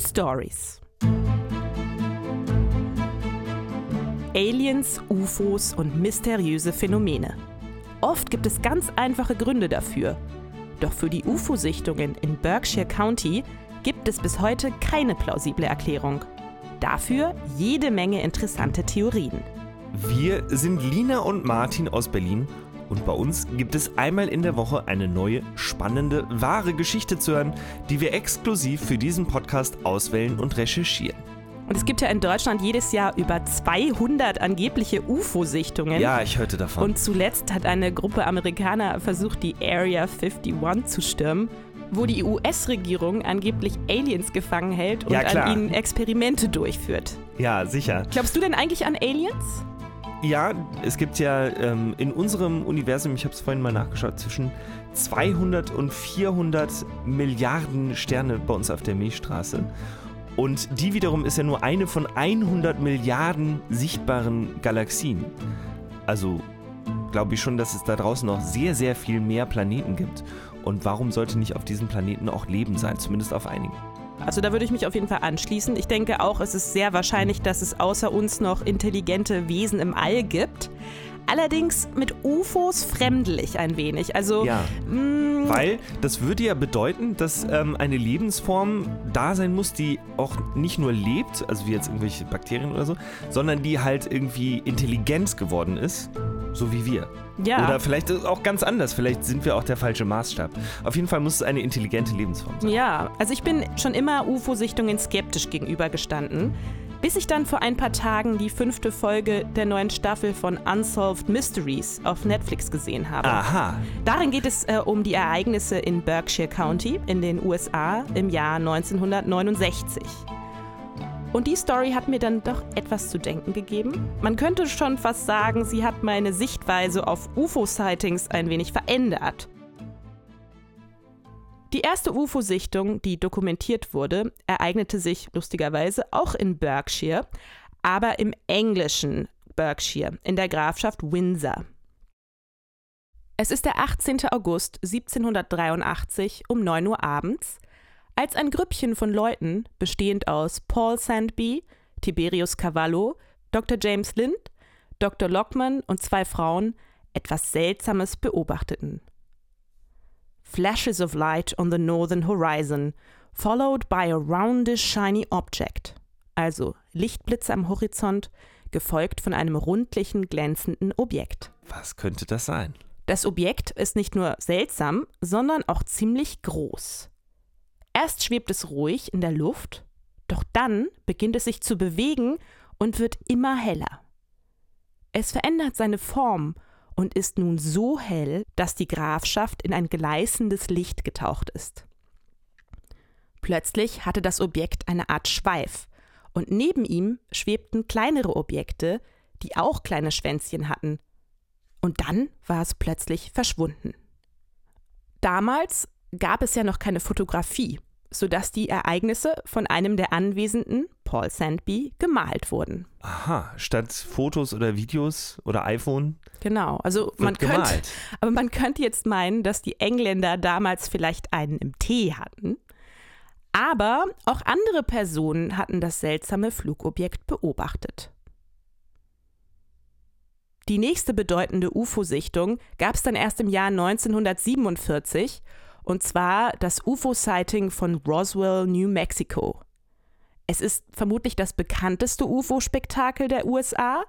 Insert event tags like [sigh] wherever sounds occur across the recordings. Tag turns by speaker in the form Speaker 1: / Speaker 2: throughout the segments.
Speaker 1: Stories. Aliens, UFOs und mysteriöse Phänomene. Oft gibt es ganz einfache Gründe dafür. Doch für die UFO-Sichtungen in Berkshire County gibt es bis heute keine plausible Erklärung. Dafür jede Menge interessante Theorien.
Speaker 2: Wir sind Lina und Martin aus Berlin und bei uns gibt es einmal in der Woche eine neue, spannende, wahre Geschichte zu hören, die wir exklusiv für diesen Podcast auswählen und recherchieren.
Speaker 1: Und es gibt ja in Deutschland jedes Jahr über 200 angebliche UFO-Sichtungen.
Speaker 2: Ja, ich hörte davon.
Speaker 1: Und zuletzt hat eine Gruppe Amerikaner versucht, die Area 51 zu stürmen, wo die US-Regierung angeblich Aliens gefangen hält und
Speaker 2: Ja,
Speaker 1: an ihnen Experimente durchführt.
Speaker 2: Ja, sicher.
Speaker 1: Glaubst du denn eigentlich an Aliens?
Speaker 2: Ja, es gibt ja ähm, in unserem Universum, ich habe es vorhin mal nachgeschaut, zwischen 200 und 400 Milliarden Sterne bei uns auf der Milchstraße. Und die wiederum ist ja nur eine von 100 Milliarden sichtbaren Galaxien. Also glaube ich schon, dass es da draußen noch sehr, sehr viel mehr Planeten gibt. Und warum sollte nicht auf diesen Planeten auch Leben sein? Zumindest auf einigen.
Speaker 1: Also da würde ich mich auf jeden Fall anschließen. Ich denke auch, es ist sehr wahrscheinlich, dass es außer uns noch intelligente Wesen im All gibt. Allerdings mit UFOs fremdel ich ein wenig. Also
Speaker 2: Ja.
Speaker 1: mh,
Speaker 2: Weil das würde ja bedeuten, dass ähm, eine Lebensform da sein muss, die auch nicht nur lebt, also wie jetzt irgendwelche Bakterien oder so, sondern die halt irgendwie intelligent geworden ist, so wie wir.
Speaker 1: ja.
Speaker 2: Oder vielleicht auch ganz anders, vielleicht sind wir auch der falche Maßstab. Auf jeden Fall muss es eine intelligente Lebensform sein.
Speaker 1: Ja, also ich bin schon immer UFO-Sichtungen skeptisch gegenübergestanden, bis ich dann vor ein paar Tagen die fünfte Folge der neuen Staffel von Unsolved Mysteries auf Netflix gesehen habe.
Speaker 2: Aha,
Speaker 1: Darin geht es äh, um die Ereignisse in Berkshire County in den USA im Jahr 1969. Und die Story hat mir dann doch etwas zu denken gegeben. Man könnte schon fast sagen, sie hat meine Sichtweise auf UFO-Sightings ein wenig verändert. Die erste UFO-Sichtung, die dokumentiert wurde, ereignete sich lustigerweise auch in Berkshire, aber im englischen Berkshire, in der Grafschaft Windsor. Es ist der 18. August 1783 um 9 Uhr abends, als ein Grüppchen von Leuten, bestehend aus Paul Sandby, Tiberius Cavallo, Dr. James Lind, Dr. Lockman und zwei Frauen, etwas Seltsames beobachteten. Flashes of light on the northern horizon, followed by a roundish shiny object. Also Lichtblitze am Horizont, gefolgt von einem rundlichen, glänzenden Objekt.
Speaker 2: was könnte das sein?
Speaker 1: Das Objekt ist nicht nur seltsam, sondern auch ziemlich groß. Erst schwebt es ruhig in der Luft, doch dann beginnt es sich zu bewegen und wird immer heller. Es verändert seine Form und ist nun so hell, dass die Grafschaft in ein gleißendes Licht getaucht ist. Plötzlich hatte das Objekt eine Art Schweif, und neben ihm schwebten kleinere Objekte, die auch kleine Schwänzchen hatten, und dann war es plötzlich verschwunden. Damals gab es ja noch keine Fotografie, sodass die Ereignisse von einem der Anwesenden, Paul Sandby, gemalt wurden.
Speaker 2: Aha, statt Fotos oder Videos oder iPhone
Speaker 1: Genau, also man könnte,
Speaker 2: gemalt.
Speaker 1: aber man könnte jetzt meinen, dass die Engländer damals vielleicht einen im Tee hatten. Aber auch andere Personen hatten das seltsame Flugobjekt beobachtet. Die nächste bedeutende UFO-Sichtung gab es dann erst im Jahr 1947, und zwar das UFO-Sighting von Roswell, New Mexico. Es ist vermutlich das bekannteste UFO-Spektakel der USA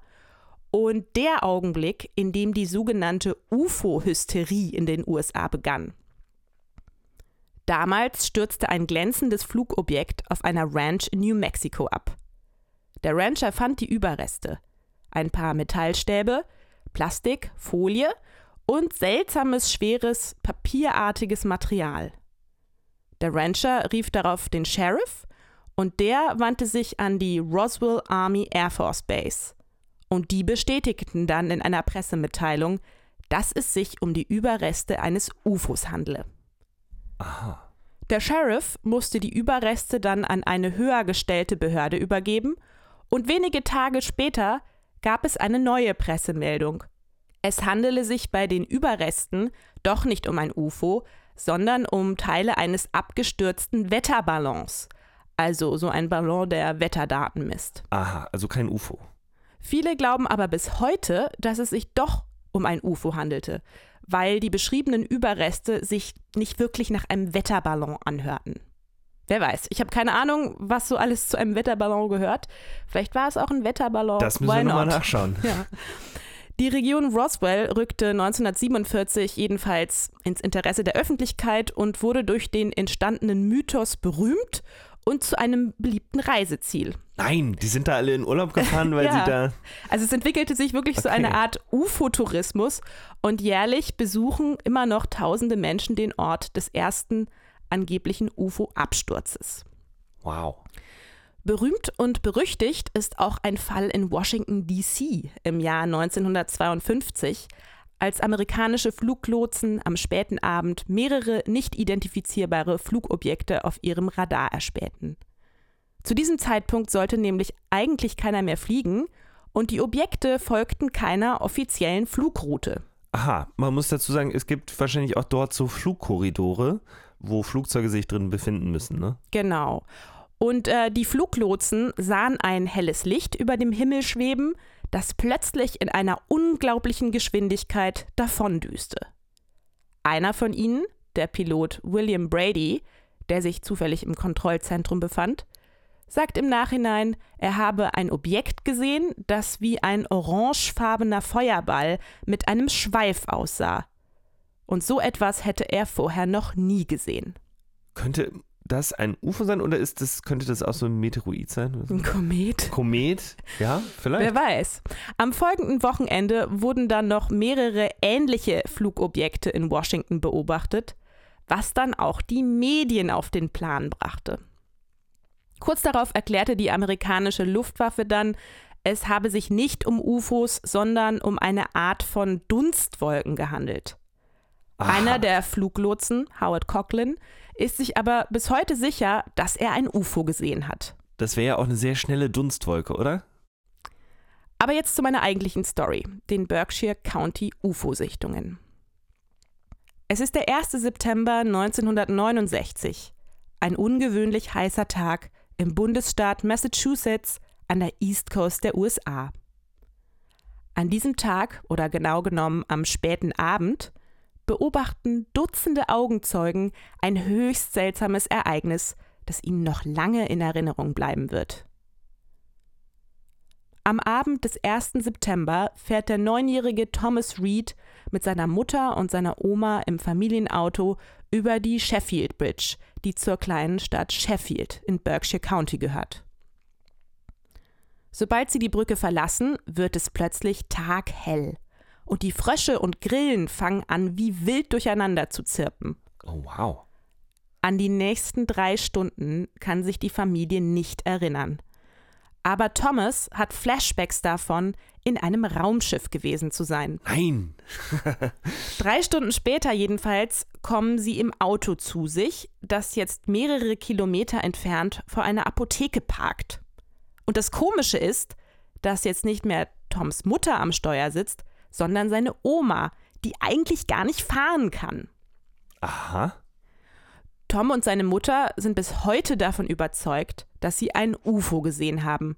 Speaker 1: und der Augenblick, in dem die sogenannte UFO-Hysterie in den USA begann. Damals stürzte ein glänzendes Flugobjekt auf einer Ranch in New Mexico ab. Der Rancher fand die Überreste, ein paar Metallstäbe, Plastik, Folie und seltsames, schweres, papierartiges Material. Der Rancher rief darauf den Sheriff und der wandte sich an die Roswell Army Air Force Base. Und die bestätigten dann in einer Pressemitteilung, dass es sich um die Überreste eines UFOs handle. Der Sheriff musste die Überreste dann an eine höher gestellte Behörde übergeben und wenige Tage später gab es eine neue Pressemeldung. Es handele sich bei den Überresten doch nicht um ein UFO, sondern um Teile eines abgestürzten Wetterballons, also so ein Ballon, der Wetterdaten misst.
Speaker 2: Aha, also kein UFO.
Speaker 1: Viele glauben aber bis heute, dass es sich doch um ein UFO handelte, weil die beschriebenen Überreste sich nicht wirklich nach einem Wetterballon anhörten. Wer weiß, ich habe keine Ahnung, was so alles zu einem Wetterballon gehört. Vielleicht war es auch ein Wetterballon.
Speaker 2: Das müssen
Speaker 1: Why
Speaker 2: wir nochmal nachschauen. [laughs]
Speaker 1: Ja. Die Region Roswell rückte 1947 jedenfalls ins Interesse der Öffentlichkeit und wurde durch den entstandenen Mythos berühmt und zu einem beliebten Reiseziel.
Speaker 2: Nein, die sind da alle in Urlaub gefahren, weil [laughs]
Speaker 1: Ja.
Speaker 2: sie da.
Speaker 1: Also es entwickelte sich wirklich so
Speaker 2: Okay.
Speaker 1: eine Art UFO-Tourismus und jährlich besuchen immer noch tausende Menschen den Ort des ersten angeblichen UFO-Absturzes.
Speaker 2: Wow.
Speaker 1: Berühmt und berüchtigt ist auch ein Fall in Washington, D.C. im Jahr 1952, als amerikanische Fluglotsen am späten Abend mehrere nicht identifizierbare Flugobjekte auf ihrem Radar erspähten. Zu diesem Zeitpunkt sollte nämlich eigentlich keiner mehr fliegen und die Objekte folgten keiner offiziellen Flugroute.
Speaker 2: Aha, man muss dazu sagen, es gibt wahrscheinlich auch dort so Flugkorridore, wo Flugzeuge sich drin befinden müssen, ne?
Speaker 1: Genau. Und äh, die Fluglotsen sahen ein helles Licht über dem Himmel schweben, das plötzlich in einer unglaublichen Geschwindigkeit davondüste. Einer von ihnen, der Pilot William Brady, der sich zufällig im Kontrollzentrum befand, sagt im Nachhinein, er habe ein Objekt gesehen, das wie ein orangefarbener Feuerball mit einem Schweif aussah. Und so etwas hätte er vorher noch nie gesehen.
Speaker 2: Könnte das ein UFO sein oder ist das, könnte das auch so ein Meteoroid sein?
Speaker 1: Ein Komet.
Speaker 2: Komet? Ja, vielleicht.
Speaker 1: Wer weiß. Am folgenden Wochenende wurden dann noch mehrere ähnliche Flugobjekte in Washington beobachtet, was dann auch die Medien auf den Plan brachte. Kurz darauf erklärte die amerikanische Luftwaffe dann, es habe sich nicht um UFOs, sondern um eine Art von Dunstwolken gehandelt.
Speaker 2: Aha.
Speaker 1: Einer der Fluglotsen, Howard Coughlin, ist sich aber bis heute sicher, dass er ein UFO gesehen hat.
Speaker 2: Das wäre ja auch eine sehr schnelle Dunstwolke, oder?
Speaker 1: Aber jetzt zu meiner eigentlichen Story, den Berkshire County UFO-Sichtungen. Es ist der 1. September 1969, ein ungewöhnlich heißer Tag im Bundesstaat Massachusetts an der East Coast der USA. An diesem Tag, oder genau genommen am späten Abend, beobachten Dutzende Augenzeugen ein höchst seltsames Ereignis, das ihnen noch lange in Erinnerung bleiben wird. Am Abend des 1. September fährt der neunjährige Thomas Reed mit seiner Mutter und seiner Oma im Familienauto über die Sheffield Bridge, die zur kleinen Stadt Sheffield in Berkshire County gehört. Sobald sie die Brücke verlassen, wird es plötzlich taghell und die Frösche und Grillen fangen an, wie wild durcheinander zu zirpen.
Speaker 2: Oh, wow.
Speaker 1: An die nächsten drei Stunden kann sich die Familie nicht erinnern. Aber Thomas hat Flashbacks davon, in einem Raumschiff gewesen zu sein.
Speaker 2: Nein. [laughs] [laughs]
Speaker 1: Drei Stunden später jedenfalls kommen sie im Auto zu sich, das jetzt mehrere Kilometer entfernt vor einer Apotheke parkt. Und das Komische ist, dass jetzt nicht mehr Toms Mutter am Steuer sitzt, sondern seine Oma, die eigentlich gar nicht fahren kann.
Speaker 2: Aha.
Speaker 1: Tom und seine Mutter sind bis heute davon überzeugt, dass sie ein UFO gesehen haben.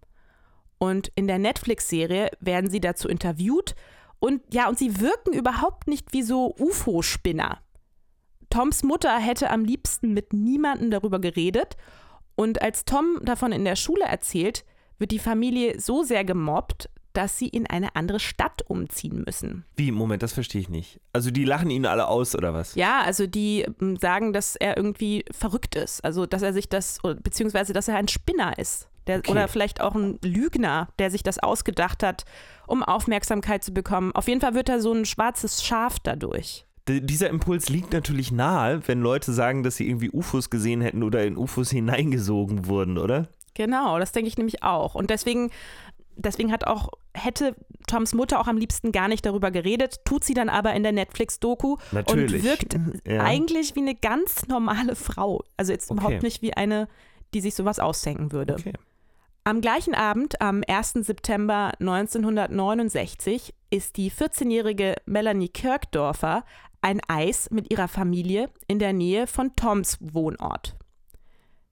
Speaker 1: Und in der Netflix-Serie werden sie dazu interviewt und ja, und sie wirken überhaupt nicht wie so UFO-Spinner. Toms Mutter hätte am liebsten mit niemandem darüber geredet und als Tom davon in der Schule erzählt, wird die Familie so sehr gemobbt, dass sie in eine andere Stadt umziehen müssen.
Speaker 2: Wie, Moment, das verstehe ich nicht. Also die lachen ihn alle aus, oder was?
Speaker 1: Ja, also die ähm, sagen, dass er irgendwie verrückt ist. Also, dass er sich das, beziehungsweise, dass er ein Spinner ist. Der,
Speaker 2: Okay.
Speaker 1: Oder vielleicht auch ein Lügner, der sich das ausgedacht hat, um Aufmerksamkeit zu bekommen. Auf jeden Fall wird er so ein schwarzes Schaf dadurch.
Speaker 2: Dieser Impuls liegt natürlich nahe, wenn Leute sagen, dass sie irgendwie UFOs gesehen hätten oder in UFOs hineingesogen wurden, oder?
Speaker 1: Genau, das denke ich nämlich auch. Und deswegen, deswegen hat auch, hätte Toms Mutter auch am liebsten gar nicht darüber geredet, tut sie dann aber in der Netflix-Doku und wirkt
Speaker 2: Ja.
Speaker 1: eigentlich wie eine ganz normale Frau. Also jetzt
Speaker 2: Okay.
Speaker 1: überhaupt nicht wie eine, die sich sowas ausdenken würde.
Speaker 2: Okay.
Speaker 1: Am gleichen Abend, am 1. September 1969, ist die 14-jährige Melanie Kirkdorfer ein Eis mit ihrer Familie in der Nähe von Toms Wohnort.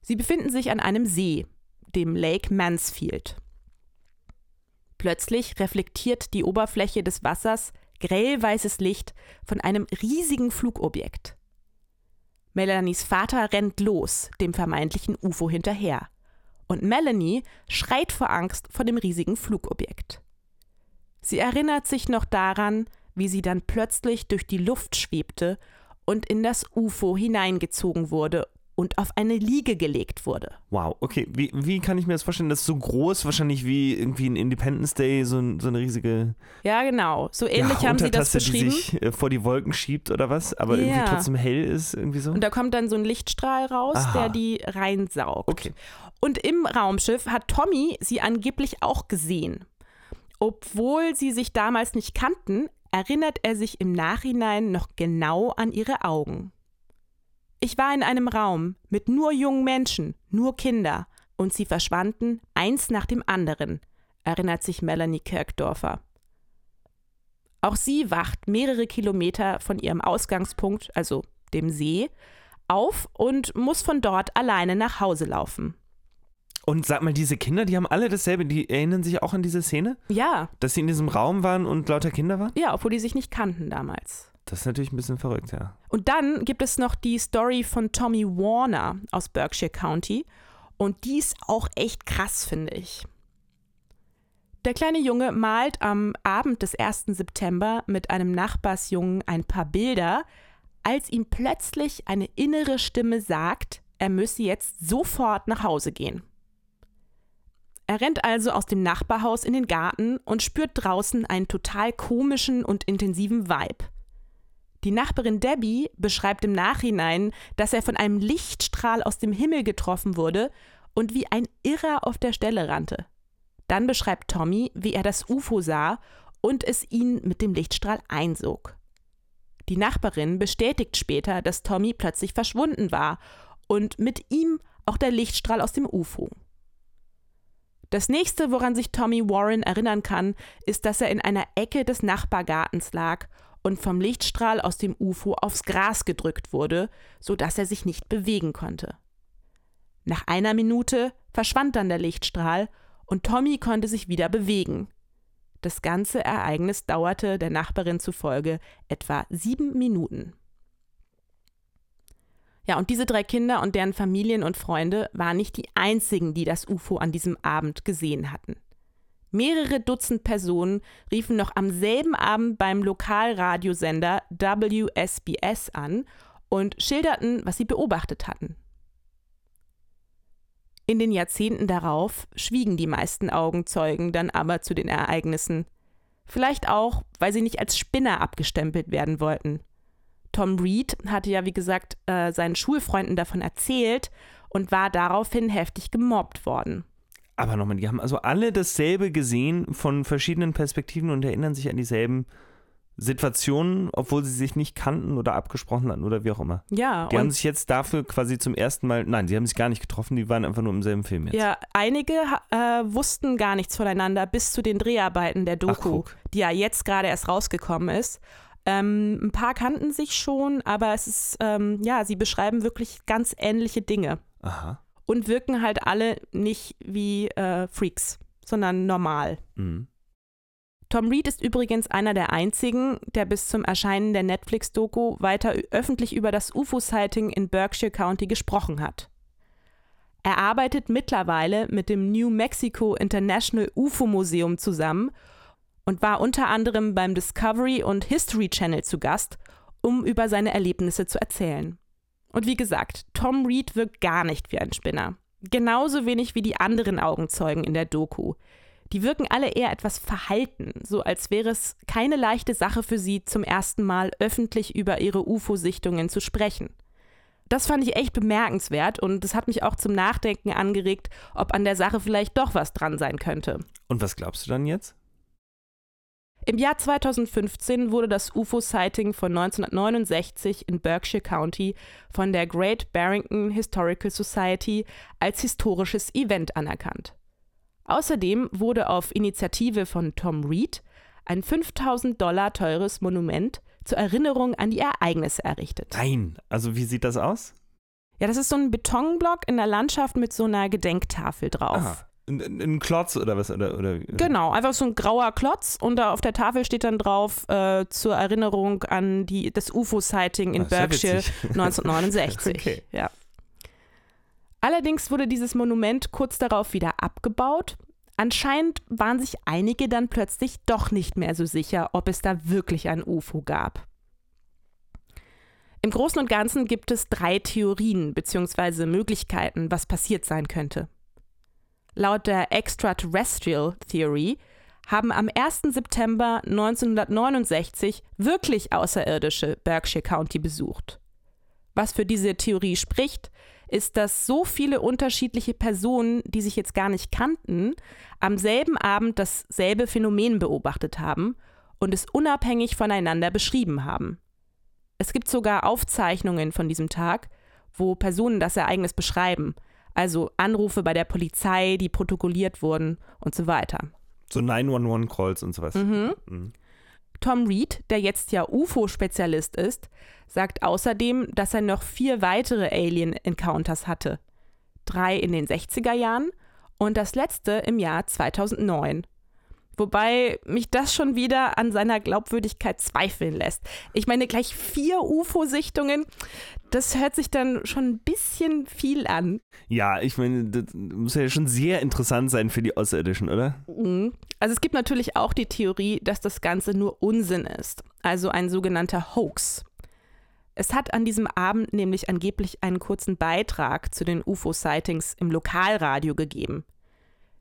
Speaker 1: Sie befinden sich an einem See, dem Lake Mansfield. Plötzlich reflektiert die Oberfläche des Wassers grellweißes Licht von einem riesigen Flugobjekt. Melanies Vater rennt los, dem vermeintlichen UFO hinterher. Und Melanie schreit vor Angst vor dem riesigen Flugobjekt. Sie erinnert sich noch daran, wie sie dann plötzlich durch die Luft schwebte und in das UFO hineingezogen wurde und auf eine Liege gelegt wurde.
Speaker 2: Wow, okay. Wie, wie kann ich mir das vorstellen? Das ist so groß, wahrscheinlich wie irgendwie ein Independence Day, so, so eine riesige.
Speaker 1: Ja, genau. So ähnlich
Speaker 2: ja,
Speaker 1: haben sie das beschrieben.
Speaker 2: Die sich äh, vor die Wolken schiebt oder was, aber ja. irgendwie trotzdem hell ist, irgendwie so.
Speaker 1: Und da kommt dann so ein Lichtstrahl raus, Aha. der die reinsaugt.
Speaker 2: Okay.
Speaker 1: Und im Raumschiff hat Tommy sie angeblich auch gesehen. Obwohl sie sich damals nicht kannten, erinnert er sich im Nachhinein noch genau an ihre Augen. Ich war in einem Raum mit nur jungen Menschen, nur Kinder, und sie verschwanden eins nach dem anderen, erinnert sich Melanie Kirkdorfer. Auch sie wacht mehrere Kilometer von ihrem Ausgangspunkt, also dem See, auf und muss von dort alleine nach Hause laufen.
Speaker 2: Und sag mal, diese Kinder, die haben alle dasselbe, die erinnern sich auch an diese Szene?
Speaker 1: Ja.
Speaker 2: Dass sie in diesem Raum waren und lauter Kinder waren?
Speaker 1: Ja, obwohl die sich nicht kannten damals.
Speaker 2: Das ist natürlich ein bisschen verrückt, ja.
Speaker 1: Und dann gibt es noch die Story von Tommy Warner aus Berkshire County. Und die ist auch echt krass, finde ich. Der kleine Junge malt am Abend des 1. September mit einem Nachbarsjungen ein paar Bilder, als ihm plötzlich eine innere Stimme sagt, er müsse jetzt sofort nach Hause gehen. Er rennt also aus dem Nachbarhaus in den Garten und spürt draußen einen total komischen und intensiven Vibe. Die Nachbarin Debbie beschreibt im Nachhinein, dass er von einem Lichtstrahl aus dem Himmel getroffen wurde und wie ein Irrer auf der Stelle rannte. Dann beschreibt Tommy, wie er das UFO sah und es ihn mit dem Lichtstrahl einsog. Die Nachbarin bestätigt später, dass Tommy plötzlich verschwunden war und mit ihm auch der Lichtstrahl aus dem UFO. Das nächste, woran sich Tommy Warren erinnern kann, ist, dass er in einer Ecke des Nachbargartens lag und vom Lichtstrahl aus dem UFO aufs Gras gedrückt wurde, sodass er sich nicht bewegen konnte. Nach einer Minute verschwand dann der Lichtstrahl und Tommy konnte sich wieder bewegen. Das ganze Ereignis dauerte der Nachbarin zufolge etwa sieben Minuten. Ja, und diese drei Kinder und deren Familien und Freunde waren nicht die einzigen, die das UFO an diesem Abend gesehen hatten. Mehrere Dutzend Personen riefen noch am selben Abend beim Lokalradiosender WSBS an und schilderten, was sie beobachtet hatten. In den Jahrzehnten darauf schwiegen die meisten Augenzeugen dann aber zu den Ereignissen. Vielleicht auch, weil sie nicht als Spinner abgestempelt werden wollten. Tom Reed hatte ja, wie gesagt, äh, seinen Schulfreunden davon erzählt und war daraufhin heftig gemobbt worden.
Speaker 2: Aber nochmal, die haben also alle dasselbe gesehen von verschiedenen Perspektiven und erinnern sich an dieselben Situationen, obwohl sie sich nicht kannten oder abgesprochen hatten oder wie auch immer.
Speaker 1: Ja.
Speaker 2: Die haben sich jetzt dafür quasi zum ersten Mal, nein, sie haben sich gar nicht getroffen, die waren einfach nur im selben Film jetzt.
Speaker 1: Ja, einige äh, wussten gar nichts voneinander bis zu den Dreharbeiten der Doku, Ach, die ja jetzt gerade erst rausgekommen ist. Ähm, ein paar kannten sich schon, aber es ist, ähm, ja, sie beschreiben wirklich ganz ähnliche Dinge.
Speaker 2: Aha.
Speaker 1: Und wirken halt alle nicht wie äh, Freaks, sondern normal.
Speaker 2: Mhm.
Speaker 1: Tom Reed ist übrigens einer der einzigen, der bis zum Erscheinen der Netflix-Doku weiter öffentlich über das UFO-Sighting in Berkshire County gesprochen hat. Er arbeitet mittlerweile mit dem New Mexico International UFO Museum zusammen und war unter anderem beim Discovery und History Channel zu Gast, um über seine Erlebnisse zu erzählen. Und wie gesagt, Tom Reed wirkt gar nicht wie ein Spinner. Genauso wenig wie die anderen Augenzeugen in der Doku. Die wirken alle eher etwas verhalten, so als wäre es keine leichte Sache für sie, zum ersten Mal öffentlich über ihre UFO-Sichtungen zu sprechen. Das fand ich echt bemerkenswert und es hat mich auch zum Nachdenken angeregt, ob an der Sache vielleicht doch was dran sein könnte.
Speaker 2: Und was glaubst du dann jetzt?
Speaker 1: Im Jahr 2015 wurde das UFO-Sighting von 1969 in Berkshire County von der Great Barrington Historical Society als historisches Event anerkannt. Außerdem wurde auf Initiative von Tom Reed ein 5000 Dollar teures Monument zur Erinnerung an die Ereignisse errichtet.
Speaker 2: Nein, also wie sieht das aus?
Speaker 1: Ja, das ist so ein Betonblock in der Landschaft mit so einer Gedenktafel drauf.
Speaker 2: Aha. Ein, ein, Klotz oder was? Oder, oder,
Speaker 1: Genau, einfach so ein grauer Klotz und da auf der Tafel steht dann drauf äh, zur Erinnerung an die, das UFO-Sighting in
Speaker 2: Ah,
Speaker 1: Berkshire
Speaker 2: witzig. [laughs]
Speaker 1: 1969.
Speaker 2: Okay.
Speaker 1: ja. Allerdings wurde dieses Monument kurz darauf wieder abgebaut. Anscheinend waren sich einige dann plötzlich doch nicht mehr so sicher, ob es da wirklich ein UFO gab. Im Großen und Ganzen gibt es drei Theorien bzw. Möglichkeiten, was passiert sein könnte. Laut der Extraterrestrial Theory haben am 1. September 1969 wirklich Außerirdische Berkshire County besucht. Was für diese Theorie spricht, ist, dass so viele unterschiedliche Personen, die sich jetzt gar nicht kannten, am selben Abend dasselbe Phänomen beobachtet haben und es unabhängig voneinander beschrieben haben. Es gibt sogar Aufzeichnungen von diesem Tag, wo Personen das Ereignis beschreiben, also Anrufe bei der Polizei, die protokolliert wurden und so weiter.
Speaker 2: So 911-Calls und sowas. Mhm.
Speaker 1: Tom Reed, der jetzt ja UFO-Spezialist ist, sagt außerdem, dass er noch vier weitere Alien-Encounters hatte. Drei in den 60er Jahren und das letzte im Jahr 2009. Wobei mich das schon wieder an seiner Glaubwürdigkeit zweifeln lässt. Ich meine, gleich vier UFO-Sichtungen, das hört sich dann schon ein bisschen viel an.
Speaker 2: Ja, ich meine, das muss ja schon sehr interessant sein für die Außerirdischen, oder?
Speaker 1: Mhm. Also es gibt natürlich auch die Theorie, dass das Ganze nur Unsinn ist, also ein sogenannter Hoax. Es hat an diesem Abend nämlich angeblich einen kurzen Beitrag zu den UFO-Sightings im Lokalradio gegeben.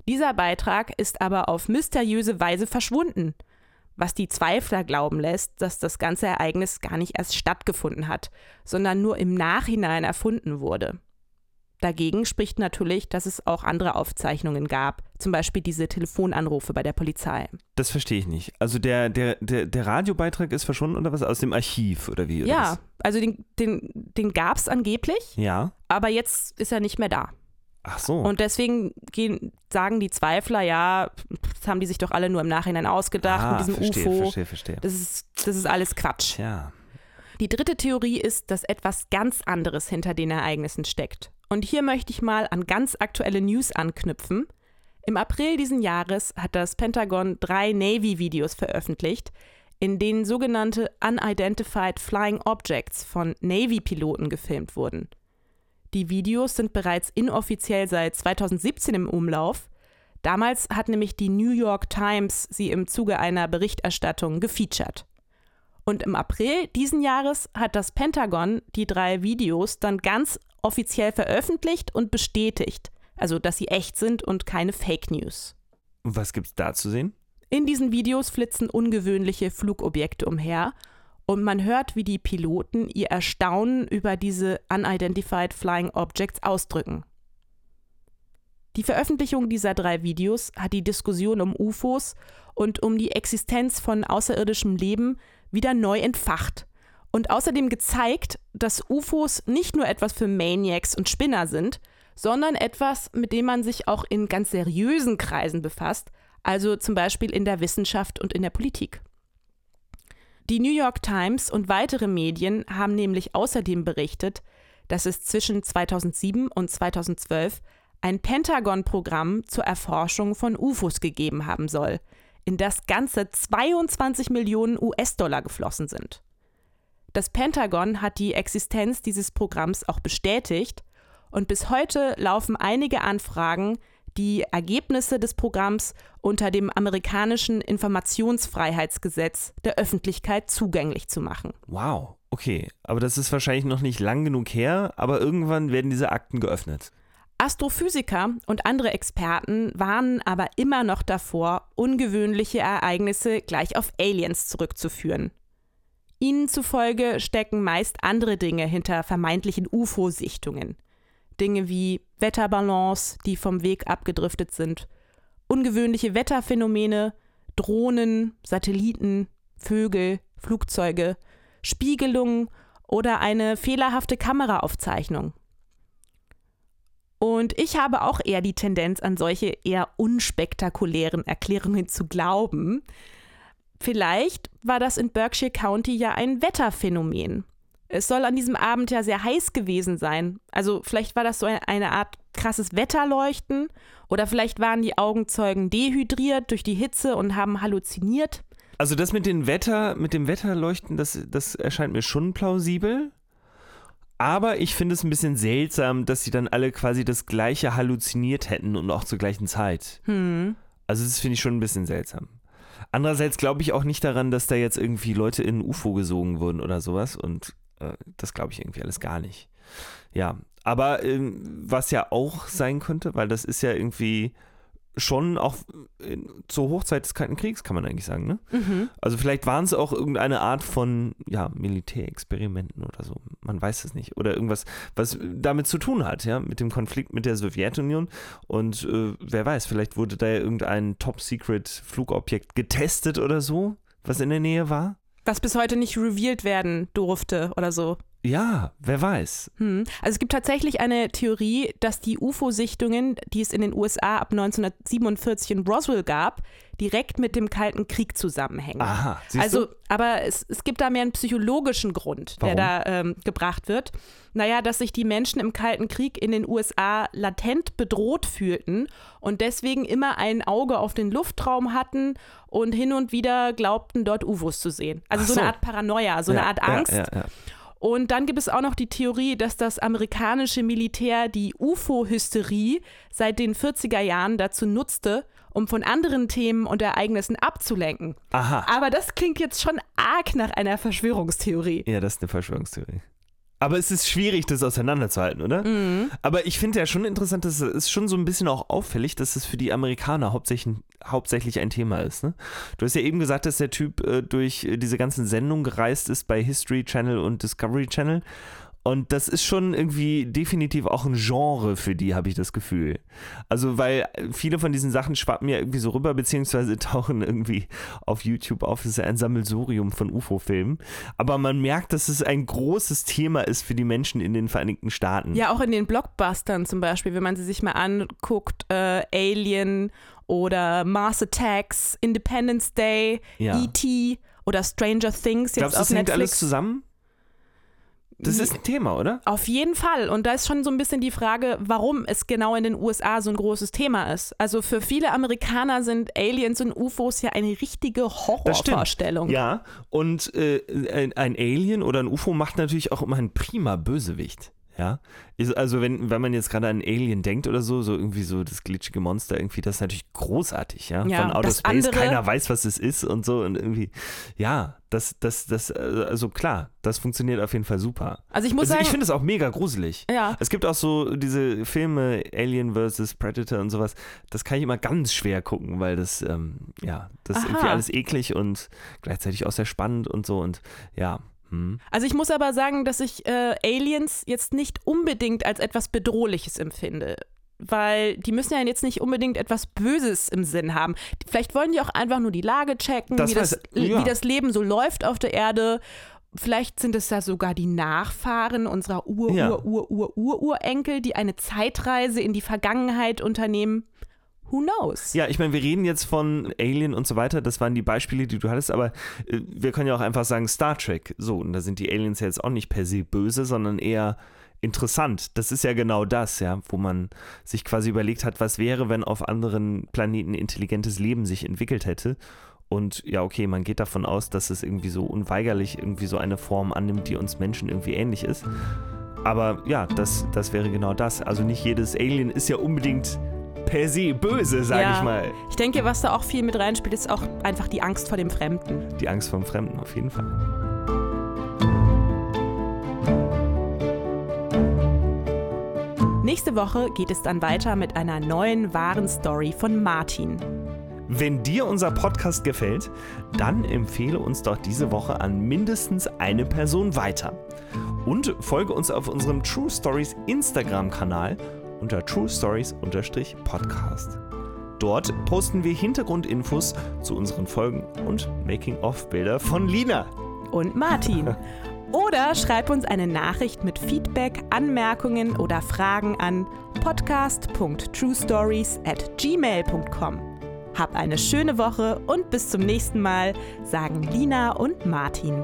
Speaker 1: Dieser Beitrag ist aber auf mysteriöse Weise verschwunden, was die Zweifler glauben lässt, dass das ganze Ereignis gar nicht erst stattgefunden hat, sondern nur im Nachhinein erfunden wurde. Dagegen spricht natürlich, dass es auch andere Aufzeichnungen gab, zum Beispiel diese Telefonanrufe bei der Polizei.
Speaker 2: Das verstehe ich nicht. Also der, der, der, der Radiobeitrag ist verschwunden oder was? Aus dem Archiv oder wie? Oder
Speaker 1: Ja,
Speaker 2: was?
Speaker 1: also den, den, den gab es angeblich,
Speaker 2: Ja.
Speaker 1: aber jetzt ist er nicht mehr da.
Speaker 2: Ach so.
Speaker 1: Und deswegen gehen, sagen die Zweifler, ja, das haben die sich doch alle nur im Nachhinein ausgedacht
Speaker 2: ah,
Speaker 1: mit diesem
Speaker 2: verstehe,
Speaker 1: UFO.
Speaker 2: verstehe, verstehe.
Speaker 1: Das ist, das ist alles Quatsch.
Speaker 2: Tja.
Speaker 1: Die dritte Theorie ist, dass etwas ganz anderes hinter den Ereignissen steckt. Und hier möchte ich mal an ganz aktuelle News anknüpfen. Im April diesen Jahres hat das Pentagon drei Navy-Videos veröffentlicht, in denen sogenannte Unidentified Flying Objects von Navy-Piloten gefilmt wurden. Die Videos sind bereits inoffiziell seit 2017 im Umlauf. Damals hat nämlich die New York Times sie im Zuge einer Berichterstattung gefeatured. Und im April diesen Jahres hat das Pentagon die drei Videos dann ganz offiziell veröffentlicht und bestätigt, also dass sie echt sind und keine Fake News.
Speaker 2: Und was gibt's da zu sehen?
Speaker 1: In diesen Videos flitzen ungewöhnliche Flugobjekte umher und man hört, wie die Piloten ihr Erstaunen über diese Unidentified Flying Objects ausdrücken. Die Veröffentlichung dieser drei Videos hat die Diskussion um UFOs und um die Existenz von außerirdischem Leben wieder neu entfacht und außerdem gezeigt, dass UFOs nicht nur etwas für Maniacs und Spinner sind, sondern etwas, mit dem man sich auch in ganz seriösen Kreisen befasst, also zum Beispiel in der Wissenschaft und in der Politik. Die New York Times und weitere Medien haben nämlich außerdem berichtet, dass es zwischen 2007 und 2012 ein Pentagon-Programm zur Erforschung von UFOs gegeben haben soll, in das ganze 22 Millionen US-Dollar geflossen sind. Das Pentagon hat die Existenz dieses Programms auch bestätigt und bis heute laufen einige Anfragen, die Ergebnisse des Programms unter dem amerikanischen Informationsfreiheitsgesetz der Öffentlichkeit zugänglich zu machen.
Speaker 2: Wow. Okay, aber das ist wahrscheinlich noch nicht lang genug her, aber irgendwann werden diese Akten geöffnet.
Speaker 1: Astrophysiker und andere Experten warnen aber immer noch davor, ungewöhnliche Ereignisse gleich auf Aliens zurückzuführen. Ihnen zufolge stecken meist andere Dinge hinter vermeintlichen UFO-Sichtungen. Dinge wie Wetterballons, die vom Weg abgedriftet sind, ungewöhnliche Wetterphänomene, Drohnen, Satelliten, Vögel, Flugzeuge, Spiegelungen oder eine fehlerhafte Kameraaufzeichnung. Und ich habe auch eher die Tendenz, an solche eher unspektakulären Erklärungen zu glauben. Vielleicht war das in Berkshire County ja ein Wetterphänomen. Es soll an diesem Abend ja sehr heiß gewesen sein. Also vielleicht war das so eine Art krasses Wetterleuchten oder vielleicht waren die Augenzeugen dehydriert durch die Hitze und haben halluziniert.
Speaker 2: Also das mit dem Wetter, mit dem Wetterleuchten, das, das erscheint mir schon plausibel. Aber ich finde es ein bisschen seltsam, dass sie dann alle quasi das gleiche halluziniert hätten und auch zur gleichen Zeit.
Speaker 1: Hm.
Speaker 2: Also das finde ich schon ein bisschen seltsam. Andererseits glaube ich auch nicht daran, dass da jetzt irgendwie Leute in ein UFO gesogen wurden oder sowas. Und das glaube ich irgendwie alles gar nicht. Ja, aber ähm, was ja auch sein könnte, weil das ist ja irgendwie schon auch in, zur Hochzeit des Kalten Kriegs, kann man eigentlich sagen, ne?
Speaker 1: Mhm.
Speaker 2: Also vielleicht waren es auch irgendeine Art von, ja, Militärexperimenten oder so. Man weiß es nicht. Oder irgendwas, was damit zu tun hat, ja, mit dem Konflikt mit der Sowjetunion. Und äh, wer weiß, vielleicht wurde da ja irgendein Top-Secret-Flugobjekt getestet oder so, was in der Nähe war.
Speaker 1: Was bis heute nicht revealed werden durfte oder so.
Speaker 2: Ja, wer weiß.
Speaker 1: Hm. Also es gibt tatsächlich eine Theorie, dass die UFO-Sichtungen, die es in den USA ab 1947 in Roswell gab, direkt mit dem Kalten Krieg zusammenhängen.
Speaker 2: Aha. Siehst
Speaker 1: also,
Speaker 2: du?
Speaker 1: aber es, es gibt da mehr einen psychologischen Grund,
Speaker 2: Warum?
Speaker 1: der da ähm, gebracht wird. Naja, dass sich die Menschen im Kalten Krieg in den USA latent bedroht fühlten und deswegen immer ein Auge auf den Luftraum hatten und hin und wieder glaubten, dort UFOs zu sehen. Also so,
Speaker 2: so.
Speaker 1: eine Art Paranoia, so
Speaker 2: ja,
Speaker 1: eine Art Angst.
Speaker 2: Ja, ja.
Speaker 1: Und dann gibt es auch noch die Theorie, dass das amerikanische Militär die UFO-Hysterie seit den 40er Jahren dazu nutzte, um von anderen Themen und Ereignissen abzulenken.
Speaker 2: Aha.
Speaker 1: Aber das klingt jetzt schon arg nach einer Verschwörungstheorie.
Speaker 2: Ja, das ist eine Verschwörungstheorie. Aber es ist schwierig, das auseinanderzuhalten, oder?
Speaker 1: Mhm.
Speaker 2: Aber ich finde ja schon interessant, dass es ist schon so ein bisschen auch auffällig, dass es für die Amerikaner hauptsächlich, hauptsächlich ein Thema ist. Ne? Du hast ja eben gesagt, dass der Typ äh, durch äh, diese ganzen Sendungen gereist ist bei History Channel und Discovery Channel. Und das ist schon irgendwie definitiv auch ein Genre für die, habe ich das Gefühl. Also, weil viele von diesen Sachen schwappen ja irgendwie so rüber, beziehungsweise [laughs] tauchen irgendwie auf YouTube auf. Das ist ja ein Sammelsurium von UFO-Filmen. Aber man merkt, dass es ein großes Thema ist für die Menschen in den Vereinigten Staaten.
Speaker 1: Ja, auch in den Blockbustern zum Beispiel, wenn man sie sich mal anguckt, äh, Alien oder Mars Attacks, Independence Day,
Speaker 2: Ja.
Speaker 1: E.T. oder Stranger Things jetzt
Speaker 2: Glaubst
Speaker 1: auf
Speaker 2: das hängt
Speaker 1: Netflix.
Speaker 2: alles zusammen? Das ist ein Thema, oder?
Speaker 1: Auf jeden Fall. Und da ist schon so ein bisschen die Frage, warum es genau in den USA so ein großes Thema ist. Also für viele Amerikaner sind Aliens und UFOs ja eine richtige. Horrorvorstellung.
Speaker 2: Ja, und äh, ein, ein Alien oder ein UFO macht natürlich auch immer einen prima Bösewicht. Ja, Ist- also wenn, wenn man jetzt gerade an Alien denkt oder so, so irgendwie so das glitschige Monster irgendwie, das ist natürlich großartig, ja.
Speaker 1: Ja,
Speaker 2: Von Outer Space,
Speaker 1: andere-
Speaker 2: keiner weiß, was es ist und so und irgendwie, ja, das, das, das, äh, also klar, das funktioniert auf jeden Fall super.
Speaker 1: Also ich muss
Speaker 2: Also ich
Speaker 1: sagen,
Speaker 2: finde es auch mega gruselig.
Speaker 1: ja,
Speaker 2: Es gibt auch so diese Filme Alien vs. Predator und sowas. Das kann ich immer ganz schwer gucken, weil das, ähm, ja, das ist
Speaker 1: Aha.
Speaker 2: irgendwie alles eklig und gleichzeitig auch sehr spannend und so und ja. Hm.
Speaker 1: also ich muss aber sagen, dass ich äh, Aliens jetzt nicht unbedingt als etwas Bedrohliches empfinde. Weil die müssen ja jetzt nicht unbedingt etwas Böses im Sinn haben. Vielleicht wollen die auch einfach nur die Lage checken,
Speaker 2: Das
Speaker 1: wie, das,
Speaker 2: weiß- ja.
Speaker 1: wie das Leben so läuft auf der Erde. Vielleicht sind es ja sogar die Nachfahren unserer Ur,
Speaker 2: Ja.
Speaker 1: Ur, Ur, Ur, die eine Zeitreise in die Vergangenheit unternehmen. Who knows?
Speaker 2: Ja, ich meine, wir reden jetzt von Alien und so weiter, das waren die Beispiele, die du hattest, aber äh, wir können ja auch einfach sagen Star Trek. So, und da sind die Aliens ja jetzt auch nicht per se böse, sondern eher interessant. Das ist ja genau das, ja, wo man sich quasi überlegt hat, was wäre, wenn auf anderen Planeten intelligentes Leben sich entwickelt hätte. Und ja, okay, man geht davon aus, dass es irgendwie so unweigerlich irgendwie so eine Form annimmt, die uns Menschen irgendwie ähnlich ist. Aber ja, das, das wäre genau das. Also nicht jedes Alien ist ja unbedingt per se böse, sage
Speaker 1: Ja.
Speaker 2: ich mal.
Speaker 1: Ich denke, was da auch viel mit reinspielt, ist auch einfach die Angst vor dem Fremden.
Speaker 2: Die Angst vor dem Fremden, auf jeden Fall.
Speaker 1: Nächste Woche geht es dann weiter mit einer neuen wahren Story von Martin.
Speaker 2: Wenn dir unser Podcast gefällt, dann empfehle uns doch diese Woche an mindestens eine Person weiter. Und folge uns auf unserem True Stories Instagram-Kanal unter True Stories-Podcast. Dort posten wir Hintergrundinfos zu unseren Folgen und Making-of-Bilder von Lina.
Speaker 1: und Martin. [laughs] Oder schreib uns eine Nachricht mit Feedback, Anmerkungen oder Fragen an podcast.truestories at gmail.com. Hab eine schöne Woche und bis zum nächsten Mal, sagen Lina und Martin.